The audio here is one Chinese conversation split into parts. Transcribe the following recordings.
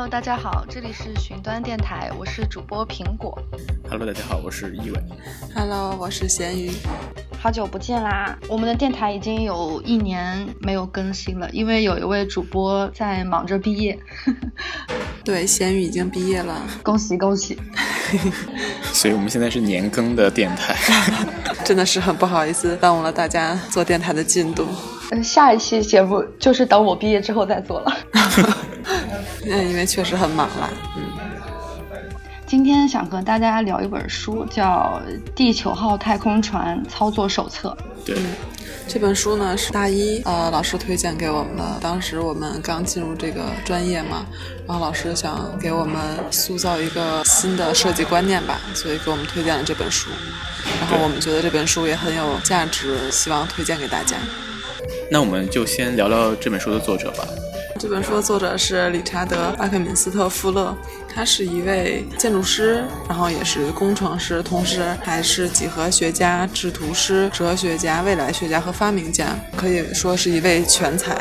Hello，大家好，这里是寻端电台，我是主播苹果。Hello，大家好，我是易伟。Hello，我是咸鱼。好久不见啦！我们的电台已经有一年没有更新了，因为有一位主播在忙着毕业。对，咸鱼已经毕业了，恭喜恭喜！所以我们现在是年更的电台，真的是很不好意思耽误了大家做电台的进度。嗯，下一期节目就是等我毕业之后再做了。嗯，因为确实很忙了。嗯。今天想和大家聊一本书，叫《地球号太空船操作手册》。对，这本书呢是大一呃老师推荐给我们的。当时我们刚进入这个专业嘛，然后老师想给我们塑造一个新的设计观念吧，所以给我们推荐了这本书。然后我们觉得这本书也很有价值，希望推荐给大家。那我们就先聊聊这本书的作者吧。这本书的作者是理查德·巴克敏斯特·富勒，他是一位建筑师，然后也是工程师，同时还是几何学家、制图师、哲学家、未来学家和发明家，可以说是一位全才。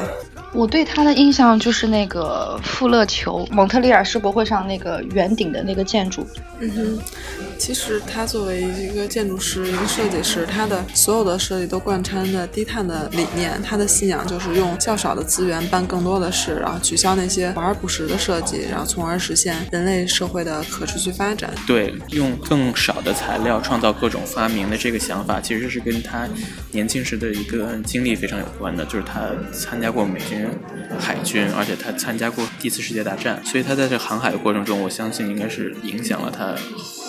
我对他的印象就是那个富勒球，蒙特利尔世博会上那个圆顶的那个建筑。嗯哼，其实他作为一个建筑师、一个设计师，他的所有的设计都贯穿着低碳的理念。他的信仰就是用较少的资源办更多的事，然后取消那些华而不实的设计，然后从而实现人类社会的可持续发展。对，用更少的材料创造各种发明的这个想法，其实是跟他年轻时的一个经历非常有关的，就是他参加过美军。海军，而且他参加过第一次世界大战，所以他在这航海的过程中，我相信应该是影响了他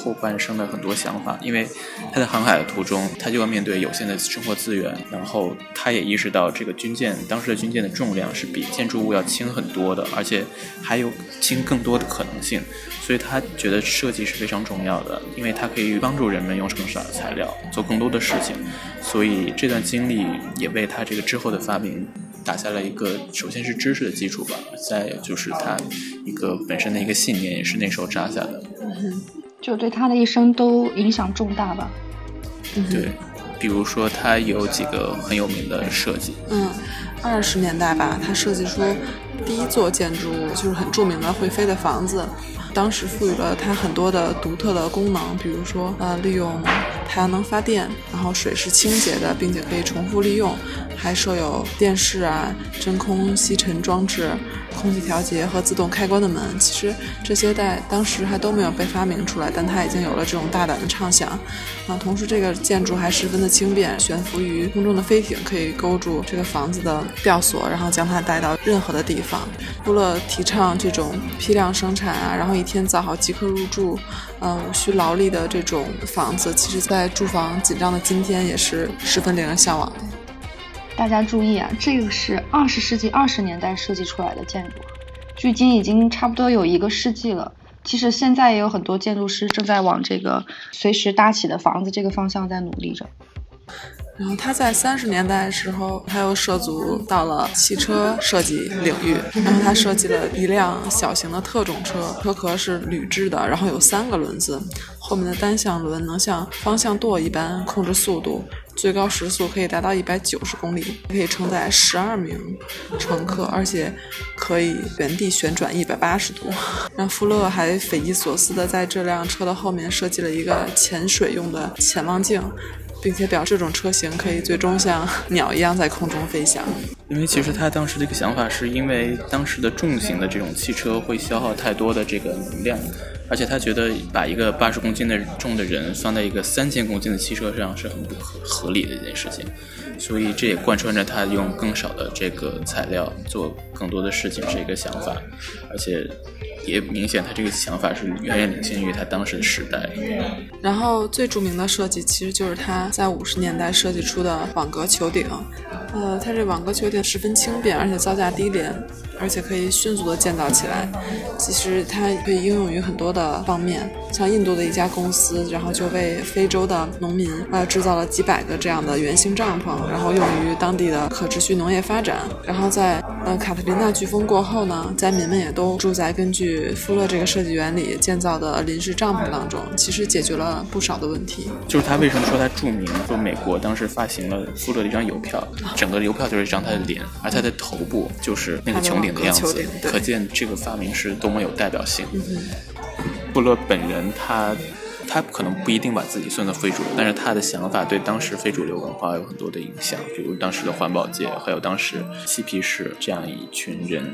后半生的很多想法。因为他在航海的途中，他就要面对有限的生活资源，然后他也意识到这个军舰当时的军舰的重量是比建筑物要轻很多的，而且还有轻更多的可能性。所以他觉得设计是非常重要的，因为它可以帮助人们用更少的材料做更多的事情。所以这段经历也为他这个之后的发明。打下了一个，首先是知识的基础吧，再就是他一个本身的一个信念，也是那时候扎下的。就对他的一生都影响重大吧。对，比如说他有几个很有名的设计。嗯，二十年代吧，他设计出第一座建筑物，就是很著名的会飞的房子。当时赋予了它很多的独特的功能，比如说，呃，利用太阳能发电，然后水是清洁的，并且可以重复利用，还设有电视啊、真空吸尘装置。空气调节和自动开关的门，其实这些在当时还都没有被发明出来，但它已经有了这种大胆的畅想。啊，同时这个建筑还十分的轻便，悬浮于空中的飞艇可以勾住这个房子的吊索，然后将它带到任何的地方。除了提倡这种批量生产啊，然后一天造好即刻入住，嗯，无需劳力的这种房子，其实在住房紧张的今天也是十分令人向往的。大家注意啊，这个是二十世纪二十年代设计出来的建筑，距今已经差不多有一个世纪了。其实现在也有很多建筑师正在往这个随时搭起的房子这个方向在努力着。然后他在三十年代的时候，他又涉足到了汽车设计领域，然后他设计了一辆小型的特种车，车壳是铝制的，然后有三个轮子，后面的单向轮能像方向舵一般控制速度。最高时速可以达到一百九十公里，可以承载十二名乘客，而且可以原地旋转一百八十度。让富勒还匪夷所思地在这辆车的后面设计了一个潜水用的潜望镜，并且表示这种车型可以最终像鸟一样在空中飞翔。因为其实他当时这个想法是因为当时的重型的这种汽车会消耗太多的这个能量。而且他觉得把一个八十公斤的重的人放在一个三千公斤的汽车上是很不合理的一件事情，所以这也贯穿着他用更少的这个材料做更多的事情是一个想法，而且也明显他这个想法是远远领先于他当时的时代。然后最著名的设计其实就是他在五十年代设计出的网格球顶，呃，它这网格球顶十分轻便，而且造价低廉。而且可以迅速的建造起来，其实它可以应用于很多的方面。像印度的一家公司，然后就为非洲的农民呃制造了几百个这样的圆形帐篷，然后用于当地的可持续农业发展。然后在呃卡特琳娜飓风过后呢，灾民们也都住在根据去富勒这个设计原理建造的临时帐篷当中，其实解决了不少的问题。就是他为什么说他著名？说美国当时发行了富勒的一张邮票，整个邮票就是一张他的脸，而他的头部就是那个穹顶的样子，可见这个发明是多么有代表性。富勒本人他。他可能不一定把自己算作非主流，但是他的想法对当时非主流文化有很多的影响，比如当时的环保界，还有当时嬉皮士这样一群人。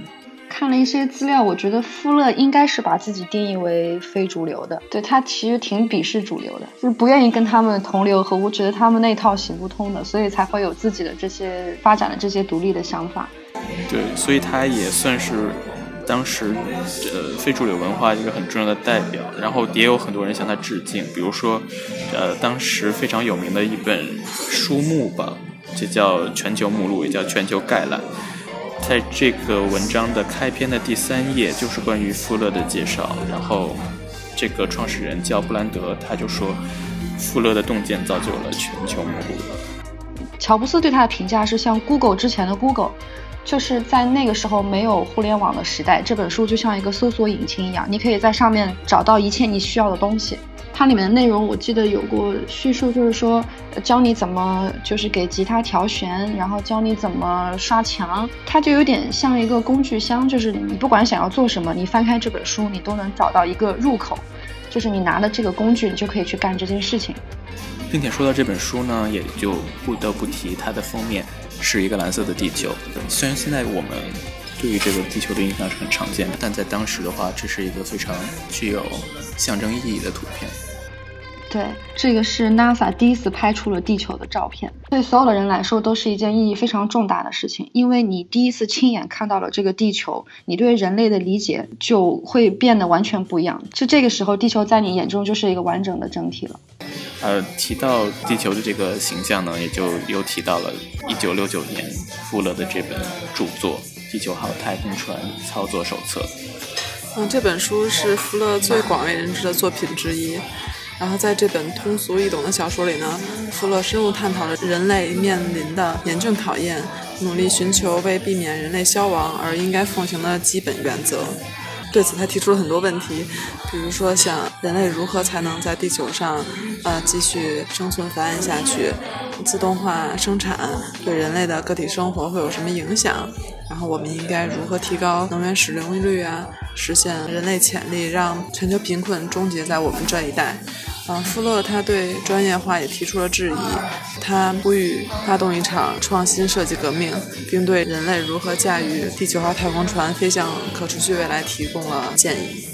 看了一些资料，我觉得富勒应该是把自己定义为非主流的，对他其实挺鄙视主流的，就是不愿意跟他们同流合污，觉得他们那套行不通的，所以才会有自己的这些发展的这些独立的想法。对，所以他也算是。当时，呃，非主流文化一个很重要的代表，然后也有很多人向他致敬。比如说，呃，当时非常有名的一本书目吧，就叫《全球目录》，也叫《全球概览》。在这个文章的开篇的第三页，就是关于富勒的介绍。然后，这个创始人叫布兰德，他就说，富勒的洞见造就了全球目。乔布斯对他的评价是像 Google 之前的 Google。就是在那个时候没有互联网的时代，这本书就像一个搜索引擎一样，你可以在上面找到一切你需要的东西。它里面的内容我记得有过叙述，就是说教你怎么就是给吉他调弦，然后教你怎么刷墙。它就有点像一个工具箱，就是你不管想要做什么，你翻开这本书，你都能找到一个入口，就是你拿了这个工具，你就可以去干这件事情。并且说到这本书呢，也就不得不提它的封面。是一个蓝色的地球。虽然现在我们对于这个地球的印象是很常见的，但在当时的话，这是一个非常具有象征意义的图片。对，这个是 NASA 第一次拍出了地球的照片，对所有的人来说都是一件意义非常重大的事情，因为你第一次亲眼看到了这个地球，你对人类的理解就会变得完全不一样。就这个时候，地球在你眼中就是一个完整的整体了。呃，提到地球的这个形象呢，也就又提到了1969年富勒的这本著作《地球号太空船操作手册》。嗯，这本书是富勒最广为人知的作品之一。然后在这本通俗易懂的小说里呢，富勒深入探讨了人类面临的严峻考验，努力寻求为避免人类消亡而应该奉行的基本原则。对此，他提出了很多问题，比如说像人类如何才能在地球上，呃，继续生存繁衍下去？自动化生产对人类的个体生活会有什么影响？然后我们应该如何提高能源使用率啊？实现人类潜力，让全球贫困终结在我们这一代。啊，富勒他对专业化也提出了质疑，他呼吁发动一场创新设计革命，并对人类如何驾驭地球号太空船飞向可持续未来提供了建议。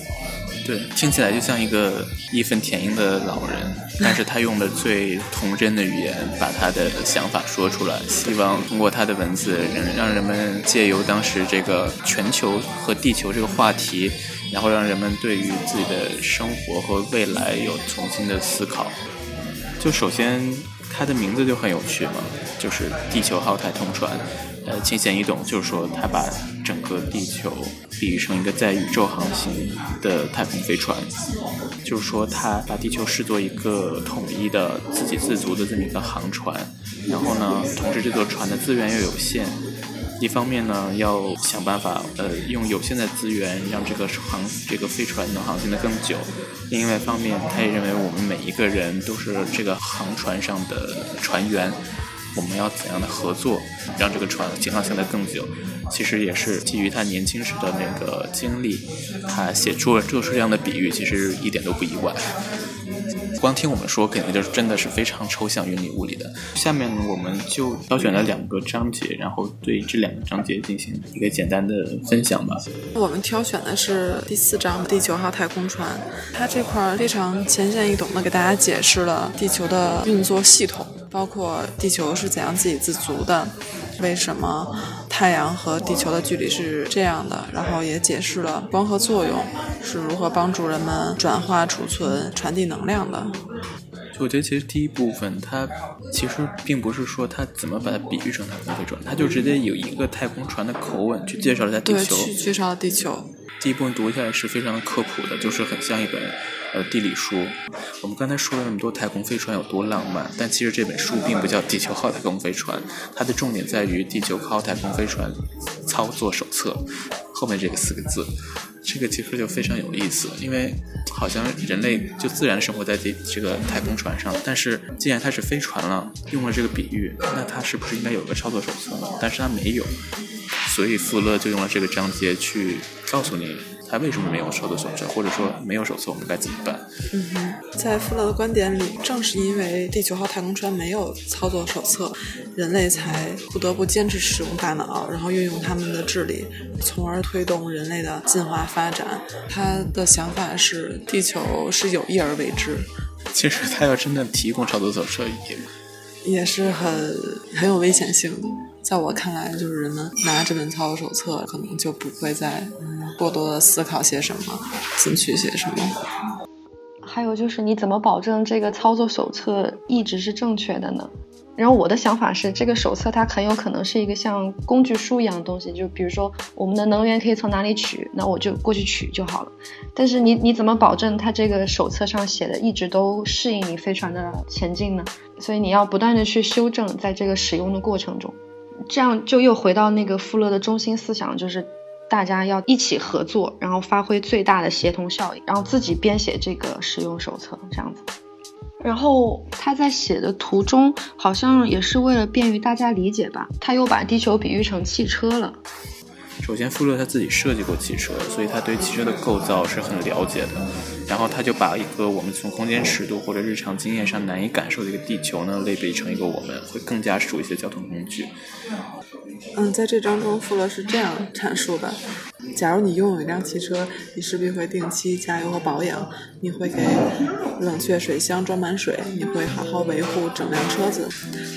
对，听起来就像一个义愤填膺的老人，但是他用了最童真的语言把他的想法说出来，希望通过他的文字，让让人们借由当时这个全球和地球这个话题，然后让人们对于自己的生活和未来有重新的思考。就首先，它的名字就很有趣嘛，就是地球号太空船。呃，浅显易懂，就是说它把整个地球比喻成一个在宇宙航行的太空飞船，就是说它把地球视作一个统一的、自给自足的这么一个航船。然后呢，同时这座船的资源又有限，一方面呢要想办法呃用有限的资源让这个航这个飞船能航行的更久，另外一方面他也认为我们每一个人都是这个航船上的船员。我们要怎样的合作，让这个船经航行得更久？其实也是基于他年轻时的那个经历，他写出了做出这样的比喻，其实一点都不意外。光听我们说，肯定就是真的是非常抽象、云里雾里的。下面我们就挑选了两个章节，然后对这两个章节进行一个简单的分享吧。我们挑选的是第四章《地球号太空船》，它这块非常浅显易懂的给大家解释了地球的运作系统。包括地球是怎样自给自足的，为什么太阳和地球的距离是这样的，然后也解释了光合作用是如何帮助人们转化、储存、传递能量的。我觉得其实第一部分它其实并不是说它怎么把它比喻成太空飞船，它就直接有一个太空船的口吻去介绍了下地球，去介绍了地球。第一部分读下来是非常的科普的，就是很像一本呃地理书。我们刚才说了那么多太空飞船有多浪漫，但其实这本书并不叫《地球号太空飞船》，它的重点在于《地球号太空飞船操作手册》后面这个四个字。这个其实就非常有意思，因为好像人类就自然生活在这这个太空船上，但是既然它是飞船了，用了这个比喻，那它是不是应该有个操作手册呢？但是它没有，所以富勒就用了这个章节去告诉你。他为什么没有操作手册，或者说没有手册，我们该怎么办？嗯哼，在富勒的观点里，正是因为地球号太空船没有操作手册，人类才不得不坚持使用大脑，然后运用他们的智力，从而推动人类的进化发展。他的想法是，地球是有意而为之。其实他要真的提供操作手册，也也是很很有危险性的。在我看来，就是人们拿这本操作手册，可能就不会再过多的思考些什么，进取些什么。还有就是，你怎么保证这个操作手册一直是正确的呢？然后我的想法是，这个手册它很有可能是一个像工具书一样的东西，就比如说我们的能源可以从哪里取，那我就过去取就好了。但是你你怎么保证它这个手册上写的一直都适应你飞船的前进呢？所以你要不断的去修正，在这个使用的过程中。这样就又回到那个富勒的中心思想，就是大家要一起合作，然后发挥最大的协同效应，然后自己编写这个使用手册这样子。然后他在写的途中，好像也是为了便于大家理解吧，他又把地球比喻成汽车了。首先，富勒他自己设计过汽车，所以他对汽车的构造是很了解的。然后，他就把一个我们从空间尺度或者日常经验上难以感受的一个地球呢，类比成一个我们会更加熟悉的交通工具。嗯，在这章中，富勒是这样阐述的：假如你拥有一辆汽车，你势必会定期加油和保养，你会给冷却水箱装满水，你会好好维护整辆车子。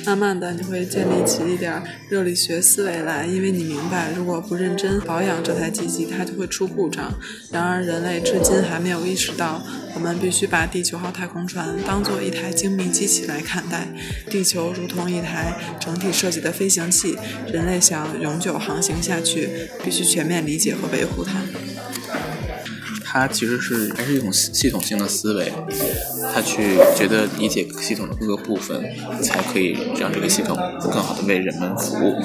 慢慢的，你会建立起一点热力学思维来，因为你明白，如果不认真保养这台机器，它就会出故障。然而，人类至今还没有意识到，我们必须把地球号太空船当做一台精密机器来看待。地球如同一台整体设计的飞行器，人类。想永久航行下去，必须全面理解和维护它。它其实是还是一种系统性的思维，他去觉得理解系统的各个部分，才可以让这个系统更好的为人们服务。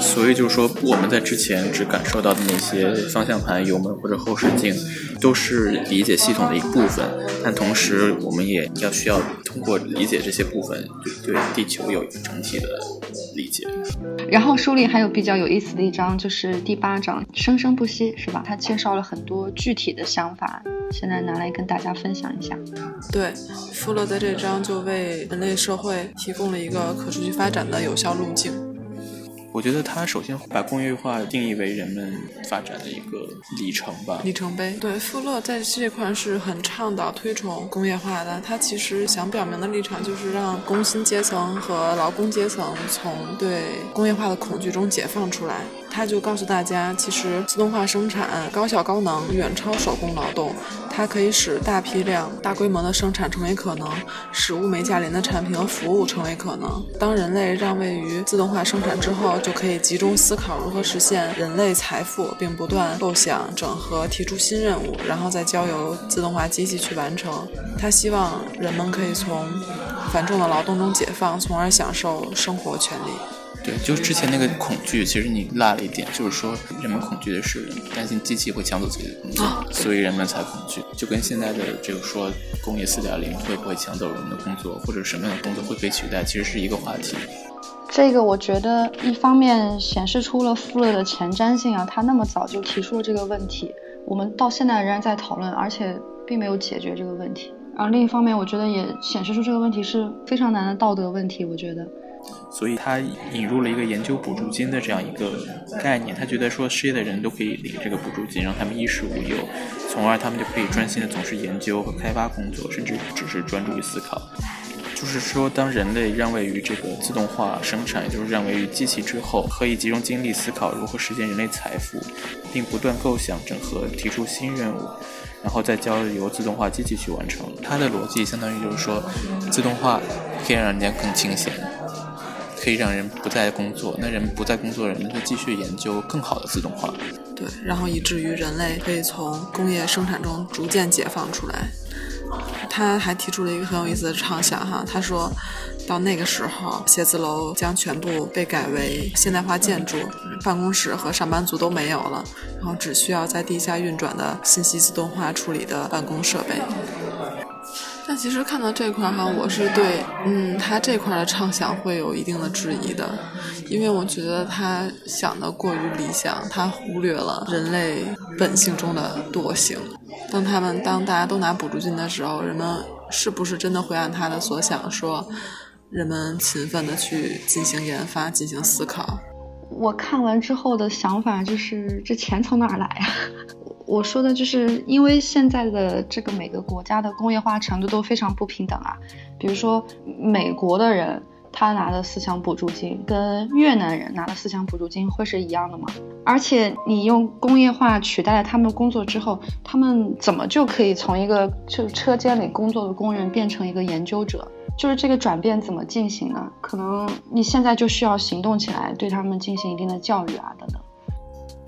所以就是说，我们在之前只感受到的那些方向盘、油门或者后视镜，都是理解系统的一部分。但同时，我们也要需要通过理解这些部分，对对地球有一个整体的理解。然后书里还有比较有意思的一章，就是第八章“生生不息”，是吧？他介绍了很多具体的想法，现在拿来跟大家分享一下。对，富勒在这章就为人类社会提供了一个可持续发展的有效路径。我觉得他首先把工业化定义为人们发展的一个里程吧，里程碑。对，富勒在这块是很倡导推崇工业化的。他其实想表明的立场就是让工薪阶层和劳工阶层从对工业化的恐惧中解放出来。他就告诉大家，其实自动化生产高效高能远超手工劳动，它可以使大批量、大规模的生产成为可能，使物美价廉的产品和服务成为可能。当人类让位于自动化生产之后，就可以集中思考如何实现人类财富，并不断构想、整合、提出新任务，然后再交由自动化机器去完成。他希望人们可以从繁重的劳动中解放，从而享受生活权利。对，就之前那个恐惧，其实你落了一点，就是说人们恐惧的是担心机器会抢走自己的工作，所以人们才恐惧。就跟现在的这个说工业四点零会不会抢走人们的工作，或者什么样的工作会被取代，其实是一个话题。这个我觉得一方面显示出了富勒的前瞻性啊，他那么早就提出了这个问题，我们到现在仍然在讨论，而且并没有解决这个问题。然后另一方面，我觉得也显示出这个问题是非常难的道德问题，我觉得。所以他引入了一个研究补助金的这样一个概念，他觉得说失业的人都可以领这个补助金，让他们衣食无忧，从而他们就可以专心的从事研究和开发工作，甚至只是专注于思考。就是说，当人类让位于这个自动化生产，也就是让位于机器之后，可以集中精力思考如何实现人类财富，并不断构想、整合、提出新任务，然后再交由自动化机器去完成。它的逻辑相当于就是说，自动化可以让人家更清闲。可以让人不再工作，那人不再工作，人们就继续研究更好的自动化。对，然后以至于人类可以从工业生产中逐渐解放出来。他还提出了一个很有意思的畅想哈，他说，到那个时候，写字楼将全部被改为现代化建筑，办公室和上班族都没有了，然后只需要在地下运转的信息自动化处理的办公设备。但其实看到这块哈，我是对，嗯，他这块的畅想会有一定的质疑的，因为我觉得他想的过于理想，他忽略了人类本性中的惰性。当他们当大家都拿补助金的时候，人们是不是真的会按他的所想说，人们勤奋的去进行研发、进行思考？我看完之后的想法就是，这钱从哪儿来啊？我说的就是，因为现在的这个每个国家的工业化程度都非常不平等啊。比如说，美国的人他拿的思想补助金跟越南人拿的思想补助金会是一样的吗？而且你用工业化取代了他们工作之后，他们怎么就可以从一个就车间里工作的工人变成一个研究者？就是这个转变怎么进行呢？可能你现在就需要行动起来，对他们进行一定的教育啊，等等。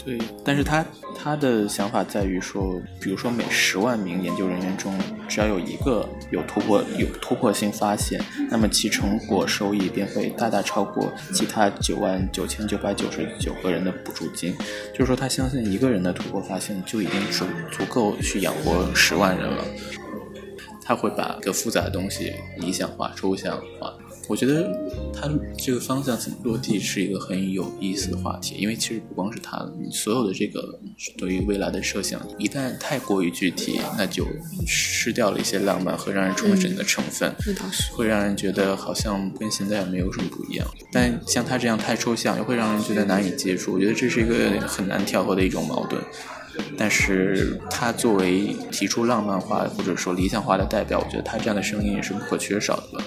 对，但是他他的想法在于说，比如说每十万名研究人员中，只要有一个有突破有突破性发现，那么其成果收益便会大大超过其他九万九千九百九十九个人的补助金。就是说，他相信一个人的突破发现就已经足足够去养活十万人了。他会把一个复杂的东西理想化、抽象化。我觉得他这个方向怎么落地是一个很有意思的话题，因为其实不光是他，你所有的这个对于未来的设想，一旦太过于具体，那就失掉了一些浪漫和让人憧憬的成分，会让人觉得好像跟现在没有什么不一样。但像他这样太抽象，又会让人觉得难以接触。我觉得这是一个很难调和的一种矛盾。但是他作为提出浪漫化或者说理想化的代表，我觉得他这样的声音也是不可缺少的。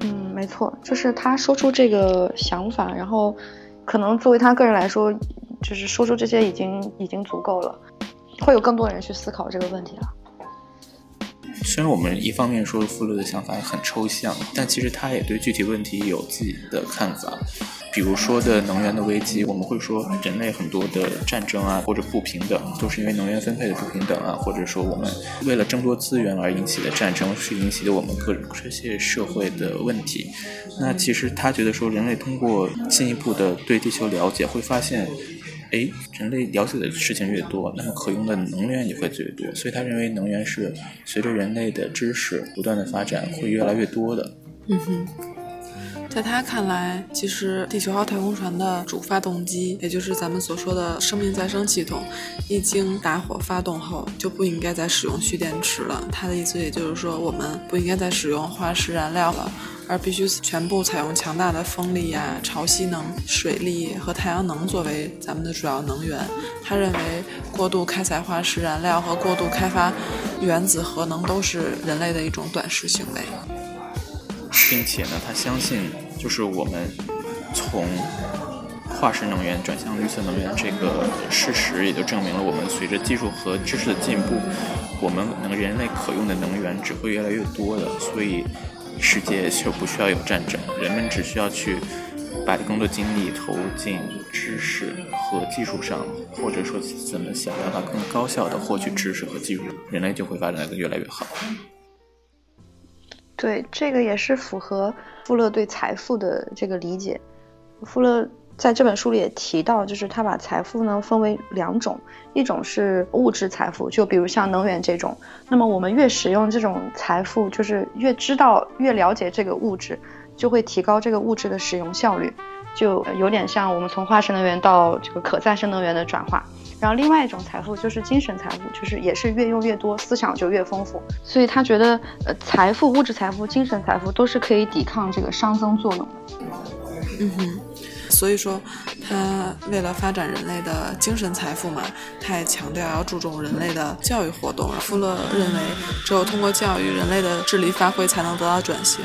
嗯没错，就是他说出这个想法，然后可能作为他个人来说，就是说出这些已经已经足够了，会有更多人去思考这个问题了。虽然我们一方面说富勒的想法很抽象，但其实他也对具体问题有自己的看法。比如说的能源的危机，我们会说人类很多的战争啊，或者不平等，都是因为能源分配的不平等啊，或者说我们为了争夺资源而引起的战争，是引起的我们各种这些社会的问题。那其实他觉得说，人类通过进一步的对地球了解，会发现，哎，人类了解的事情越多，那么可用的能源也会越多。所以他认为能源是随着人类的知识不断的发展，会越来越多的。嗯哼。在他看来，其实地球号太空船的主发动机，也就是咱们所说的生命再生系统，一经打火发动后，就不应该再使用蓄电池了。他的意思也就是说，我们不应该再使用化石燃料了，而必须全部采用强大的风力呀、潮汐能、水力和太阳能作为咱们的主要能源。他认为，过度开采化石燃料和过度开发原子核能都是人类的一种短视行为，并且呢，他相信。就是我们从化石能源转向绿色能源这个事实，也就证明了我们随着技术和知识的进步，我们能人类可用的能源只会越来越多的。所以世界就不需要有战争，人们只需要去把更多精力投进知识和技术上，或者说怎么想办法更高效的获取知识和技术，人类就会发展的越来越好。对，这个也是符合富勒对财富的这个理解。富勒在这本书里也提到，就是他把财富呢分为两种，一种是物质财富，就比如像能源这种。那么我们越使用这种财富，就是越知道、越了解这个物质，就会提高这个物质的使用效率，就有点像我们从化石能源到这个可再生能源的转化。然后另外一种财富就是精神财富，就是也是越用越多，思想就越丰富。所以他觉得，呃，财富、物质财富、精神财富都是可以抵抗这个熵增作用的。嗯哼，所以说他为了发展人类的精神财富嘛，他也强调要注重人类的教育活动。富勒认为，只有通过教育，人类的智力发挥才能得到转型，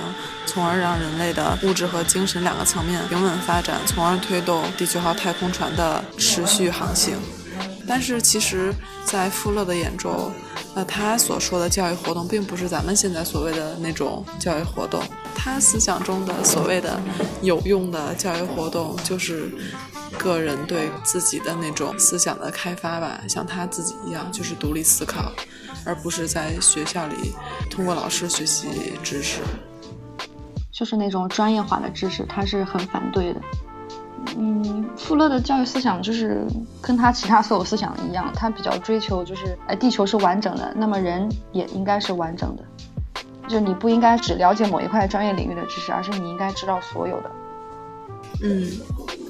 从而让人类的物质和精神两个层面平稳发展，从而推动地球号太空船的持续航行。但是其实，在富勒的眼中，那他所说的教育活动，并不是咱们现在所谓的那种教育活动。他思想中的所谓的有用的教育活动，就是个人对自己的那种思想的开发吧，像他自己一样，就是独立思考，而不是在学校里通过老师学习知识。就是那种专业化的知识，他是很反对的。嗯，富勒的教育思想就是跟他其他所有思想一样，他比较追求就是，哎，地球是完整的，那么人也应该是完整的，就你不应该只了解某一块专业领域的知识，而是你应该知道所有的。嗯，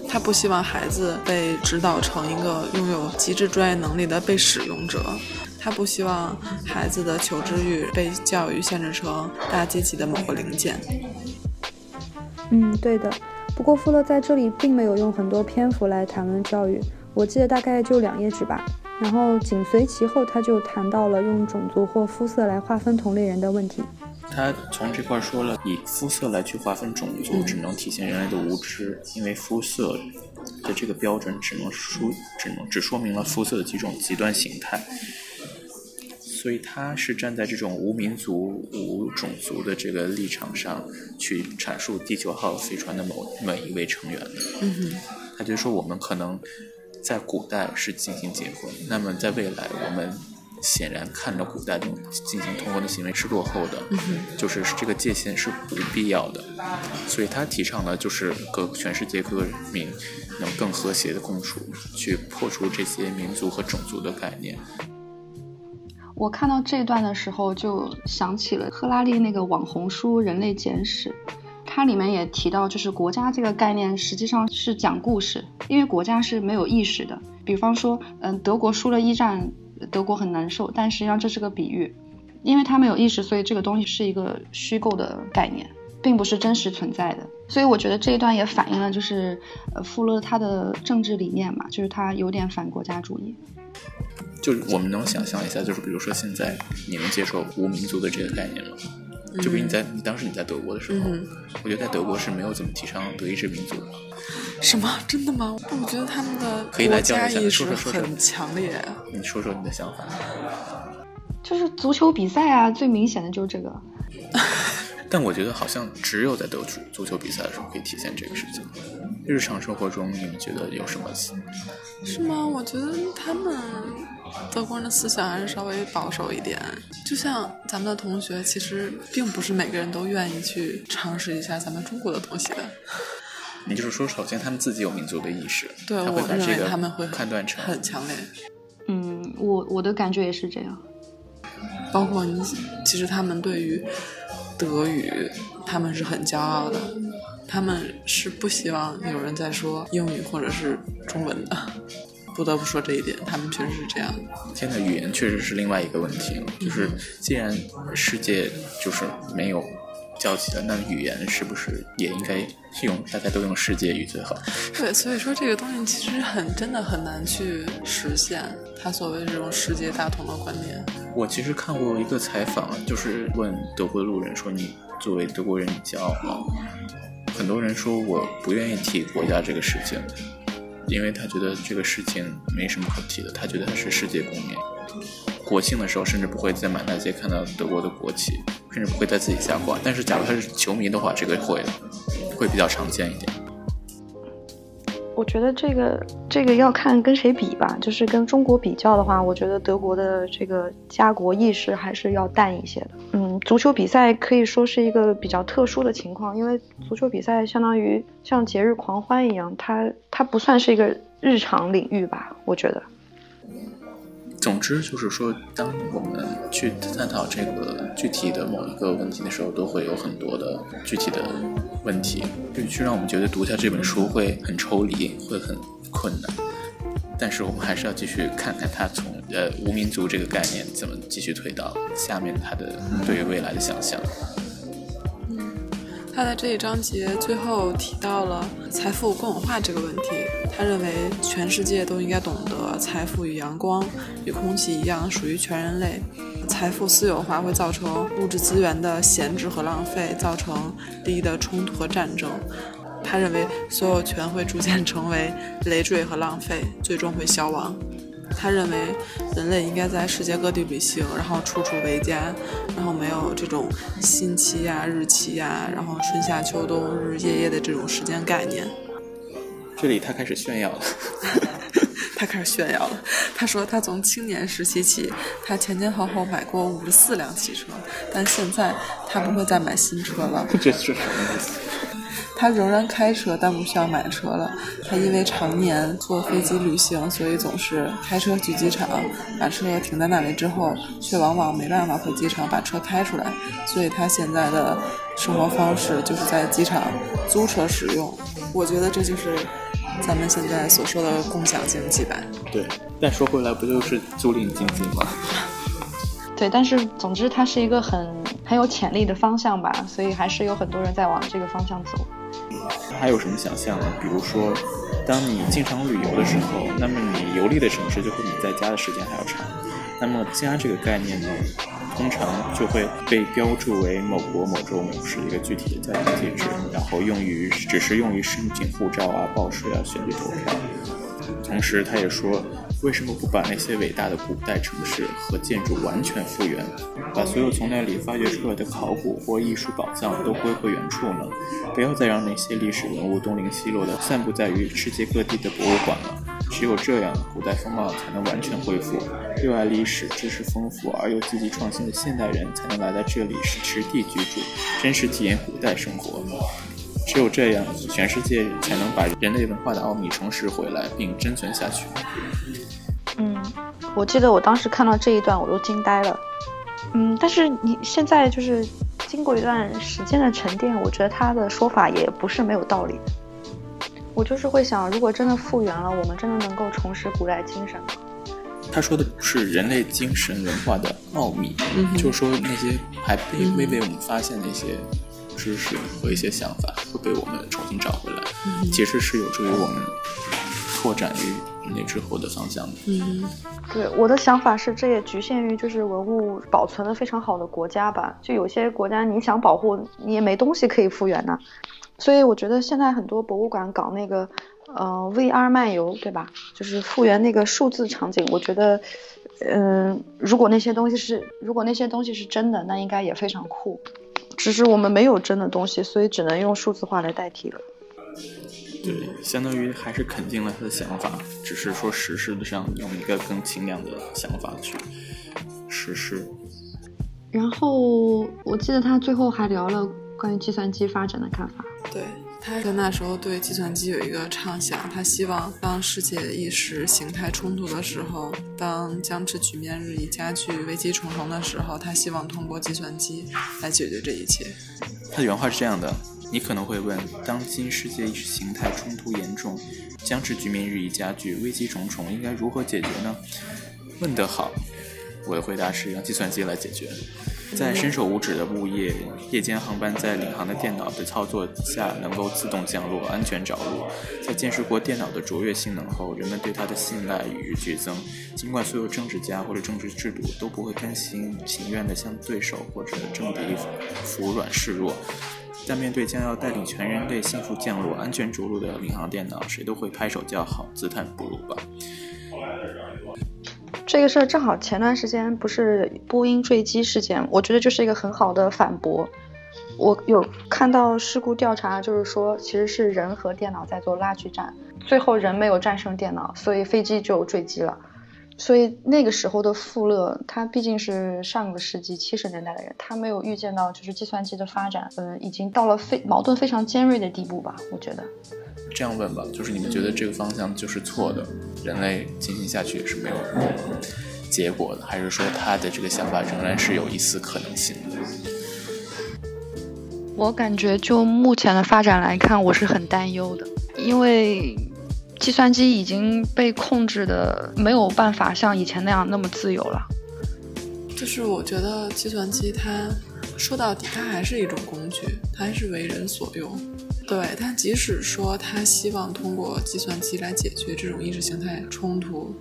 他不希望孩子被指导成一个拥有极致专业能力的被使用者，他不希望孩子的求知欲被教育限制成大阶级的某个零件。嗯，对的。不过富勒在这里并没有用很多篇幅来谈论教育，我记得大概就两页纸吧。然后紧随其后，他就谈到了用种族或肤色来划分同类人的问题。他从这块说了，以肤色来去划分种族，只能体现人类的无知，因为肤色的这个标准只能说只能只说明了肤色的几种极端形态。所以他是站在这种无民族、无种族的这个立场上去阐述地球号飞船的某每一位成员的。嗯他就说我们可能在古代是进行结婚，那么在未来我们显然看着古代的进行通婚的行为是落后的，就是这个界限是不必要的。所以他提倡的就是各全世界各个人民能更和谐的共处，去破除这些民族和种族的概念。我看到这段的时候，就想起了赫拉利那个网红书《人类简史》，它里面也提到，就是国家这个概念实际上是讲故事，因为国家是没有意识的。比方说，嗯，德国输了一战，德国很难受，但实际上这是个比喻，因为他没有意识，所以这个东西是一个虚构的概念，并不是真实存在的。所以我觉得这一段也反映了，就是呃，富勒他的政治理念嘛，就是他有点反国家主义。就是我们能想象一下，就是比如说现在你能接受无民族的这个概念吗？就比如你在你当时你在德国的时候，我觉得在德国是没有怎么提倡德意志民族的。什么？真的吗？我觉得他们的可以来教一下，说说很强烈。你说说你的想法。就是足球比赛啊，最明显的就是这个。但我觉得好像只有在德足足球比赛的时候可以体现这个事情。日常生活中，你们觉得有什么？是吗？我觉得他们德国人的思想还是稍微保守一点。就像咱们的同学，其实并不是每个人都愿意去尝试一下咱们中国的东西的。你就是说，首先他们自己有民族的意识，对，我认为他们会判断成很强烈。嗯，我我的感觉也是这样。包括你，其实他们对于。德语，他们是很骄傲的，他们是不希望有人在说英语或者是中文的，不得不说这一点，他们确实是这样。现在语言确实是另外一个问题，就是既然世界就是没有交集了，那语言是不是也应该用大家都用世界语最好？对，所以说这个东西其实很真的很难去实现，他所谓这种世界大同的观念。我其实看过一个采访，就是问德国路人说：“你作为德国人，你骄傲吗？”很多人说：“我不愿意提国家这个事情，因为他觉得这个事情没什么可提的。他觉得他是世界公民。国庆的时候，甚至不会在满大街看到德国的国旗，甚至不会在自己家挂。但是，假如他是球迷的话，这个会会比较常见一点。”我觉得这个这个要看跟谁比吧，就是跟中国比较的话，我觉得德国的这个家国意识还是要淡一些的。嗯，足球比赛可以说是一个比较特殊的情况，因为足球比赛相当于像节日狂欢一样，它它不算是一个日常领域吧，我觉得。总之就是说，当我们去探讨这个具体的某一个问题的时候，都会有很多的具体的问题，就去让我们觉得读下这本书会很抽离，会很困难。但是我们还是要继续看看他从呃无民族这个概念怎么继续推到下面他的对于未来的想象。他在这一章节最后提到了财富共有化这个问题。他认为全世界都应该懂得，财富与阳光、与空气一样属于全人类。财富私有化会造成物质资源的闲置和浪费，造成利益的冲突和战争。他认为所有权会逐渐成为累赘和浪费，最终会消亡。他认为人类应该在世界各地旅行，然后处处为家，然后没有这种星期呀、日期呀，然后春夏秋冬、日日夜夜的这种时间概念。这里他开始炫耀了，他开始炫耀了。他说他从青年时期起，他前前后后买过五十四辆汽车，但现在他不会再买新车了。这是什么意思？他仍然开车，但不需要买车了。他因为常年坐飞机旅行，所以总是开车去机场，把车停在那里之后，却往往没办法回机场把车开出来。所以他现在的生活方式就是在机场租车使用。我觉得这就是咱们现在所说的共享经济吧。对，但说回来，不就是租赁经济吗？对，但是总之它是一个很很有潜力的方向吧，所以还是有很多人在往这个方向走。还有什么想象呢？比如说，当你经常旅游的时候，那么你游历的城市就会比在家的时间还要长。那么家这个概念呢，通常就会被标注为某国某州某市一个具体的家庭地址，然后用于只是用于申请护照啊、报税啊、选举投票。同时，他也说。为什么不把那些伟大的古代城市和建筑完全复原，把所有从那里发掘出来的考古或艺术宝藏都归回原处呢？不要再让那些历史文物东零西落的散布在于世界各地的博物馆了。只有这样，古代风貌才能完全恢复。热爱历史、知识丰富而又积极创新的现代人才能来到这里实地居住，真实体验古代生活。只有这样，全世界才能把人类文化的奥秘重拾回来并珍存下去。嗯，我记得我当时看到这一段，我都惊呆了。嗯，但是你现在就是经过一段时间的沉淀，我觉得他的说法也不是没有道理。我就是会想，如果真的复原了，我们真的能够重拾古代精神吗？他说的不是人类精神文化的奥秘，就是说那些还被未被我们发现的一些知识和一些想法会被我们重新找回来，其实是有助于我们拓展于。那之后的方向。嗯，对，我的想法是，这也局限于就是文物保存的非常好的国家吧。就有些国家你想保护，你也没东西可以复原呢。所以我觉得现在很多博物馆搞那个，呃，VR 漫游，对吧？就是复原那个数字场景。我觉得，嗯，如果那些东西是，如果那些东西是真的，那应该也非常酷。只是我们没有真的东西，所以只能用数字化来代替了。对，相当于还是肯定了他的想法，只是说实施的上用一个更清亮的想法去实施。然后我记得他最后还聊了关于计算机发展的看法。对他跟那时候对计算机有一个畅想，他希望当世界意识形态冲突的时候，当僵持局面日益加剧、危机重重的时候，他希望通过计算机来解决这一切。他的原话是这样的。你可能会问：当今世界意识形态冲突严重，僵持局面日益加剧，危机重重，应该如何解决呢？问得好，我的回答是让计算机来解决。在伸手无指的物业，夜间航班在领航的电脑的操作下能够自动降落，安全着陆。在见识过电脑的卓越性能后，人们对它的信赖与日俱增。尽管所有政治家或者政治制度都不会甘心情愿地向对手或者政敌服软示弱。但面对将要带领全人类幸福降落、安全着陆的领航电脑，谁都会拍手叫好，自叹不如吧。这个事儿正好前段时间不是波音坠机事件，我觉得就是一个很好的反驳。我有看到事故调查，就是说其实是人和电脑在做拉锯战，最后人没有战胜电脑，所以飞机就坠机了。所以那个时候的富勒，他毕竟是上个世纪七十年代的人，他没有预见到就是计算机的发展，嗯，已经到了非矛盾非常尖锐的地步吧？我觉得。这样问吧，就是你们觉得这个方向就是错的，人类进行下去也是没有结果的，还是说他的这个想法仍然是有一丝可能性的？我感觉就目前的发展来看，我是很担忧的，因为。计算机已经被控制的没有办法像以前那样那么自由了。就是我觉得计算机它说到底它还是一种工具，它还是为人所用。对，但即使说它希望通过计算机来解决这种意识形态冲突，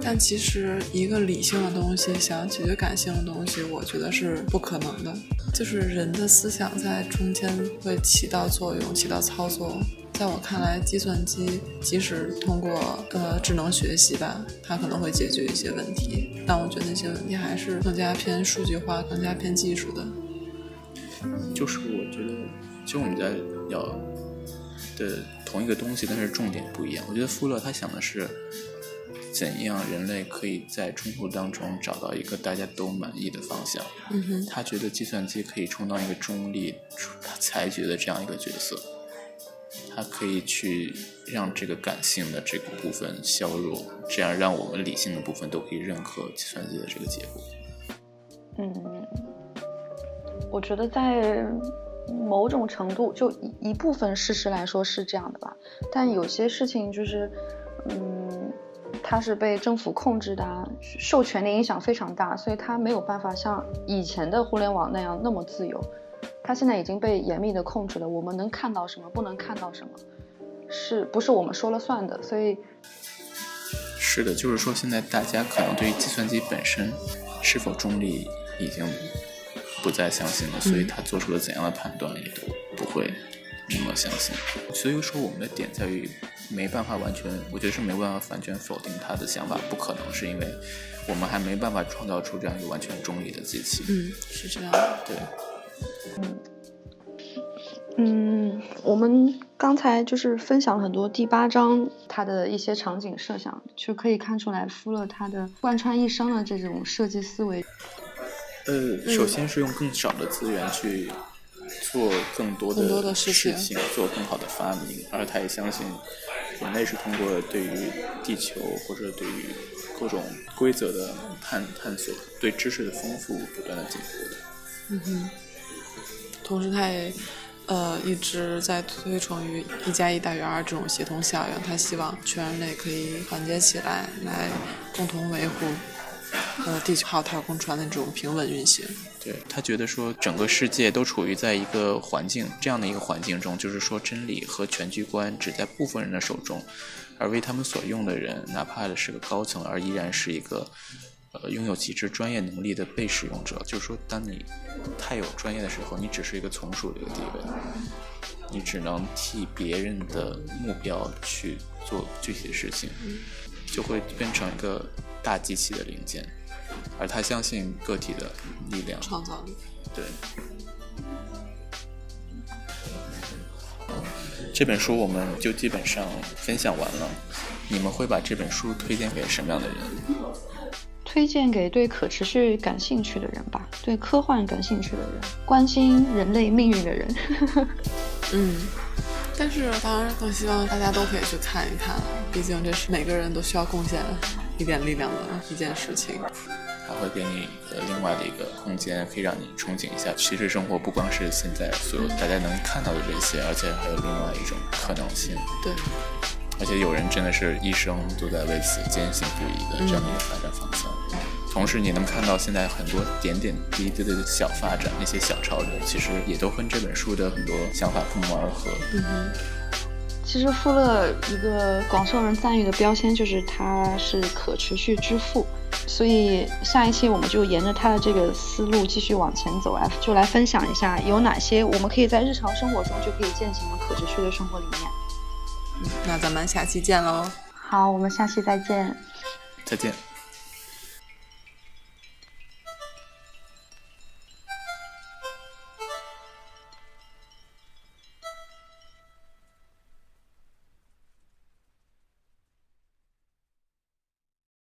但其实一个理性的东西想要解决感性的东西，我觉得是不可能的。就是人的思想在中间会起到作用，起到操作。在我看来，计算机即使通过呃智能学习吧，它可能会解决一些问题，但我觉得那些问题还是更加偏数据化、更加偏技术的。就是我觉得，其实我们在聊的同一个东西，但是重点不一样。我觉得富勒他想的是，怎样人类可以在冲突当中找到一个大家都满意的方向。嗯哼，他觉得计算机可以充当一个中立裁决的这样一个角色，它可以去让这个感性的这个部分削弱，这样让我们理性的部分都可以认可计算机的这个结果。嗯，我觉得在某种程度，就一部分事实来说是这样的吧，但有些事情就是，嗯，它是被政府控制的啊，受权的影响非常大，所以它没有办法像以前的互联网那样那么自由。它现在已经被严密的控制了，我们能看到什么，不能看到什么，是不是我们说了算的？所以，是的，就是说现在大家可能对于计算机本身是否中立已经不再相信了，所以他做出了怎样的判断也都不会那么相信。所以说我们的点在于没办法完全，我觉得是没办法完全否定他的想法，不可能是因为我们还没办法创造出这样一个完全中立的机器。嗯，是这样的。对，嗯，我们刚才就是分享了很多第八章它的一些场景设想，就可以看出来富勒他的贯穿一生的这种设计思维。呃，首先是用更少的资源去做更多的的事情情，做更好的发明，而他也相信人类是通过对于地球或者对于各种规则的探探索，对知识的丰富不断的进步的。嗯哼，同时他也呃一直在推崇于一加一大于二这种协同效应，他希望全人类可以团结起来，来共同维护呃地球还有太空船的这种平稳运行。对他觉得说，整个世界都处于在一个环境这样的一个环境中，就是说真理和全局观只在部分人的手中，而为他们所用的人，哪怕是个高层，而依然是一个呃拥有极致专业能力的被使用者。就是说，当你太有专业的时候，你只是一个从属的一个地位，你只能替别人的目标去做具体的事情，就会变成一个大机器的零件。而他相信个体的力量，创造力。对。这本书我们就基本上分享完了。你们会把这本书推荐给什么样的人？推荐给对可持续感兴趣的人吧，对科幻感兴趣的人，关心人类命运的人。嗯，但是当然更希望大家都可以去看一看，毕竟这是每个人都需要贡献一点力量的一件事情。它会给你呃另外的一个空间，可以让你憧憬一下。其实生活不光是现在所有大家能看到的这些，而且还有另外一种可能性。对，而且有人真的是一生都在为此坚信不疑的这样的一个发展方向。同时，你能看到现在很多点点滴滴的小发展，那些小潮流，其实也都跟这本书的很多想法不谋而合。嗯哼，其实富勒一个广受人赞誉的标签就是他是可持续之父，所以下一期我们就沿着他的这个思路继续往前走啊，就来分享一下有哪些我们可以在日常生活中就可以践行的可持续的生活理念。那咱们下期见喽。好，我们下期再见。再见。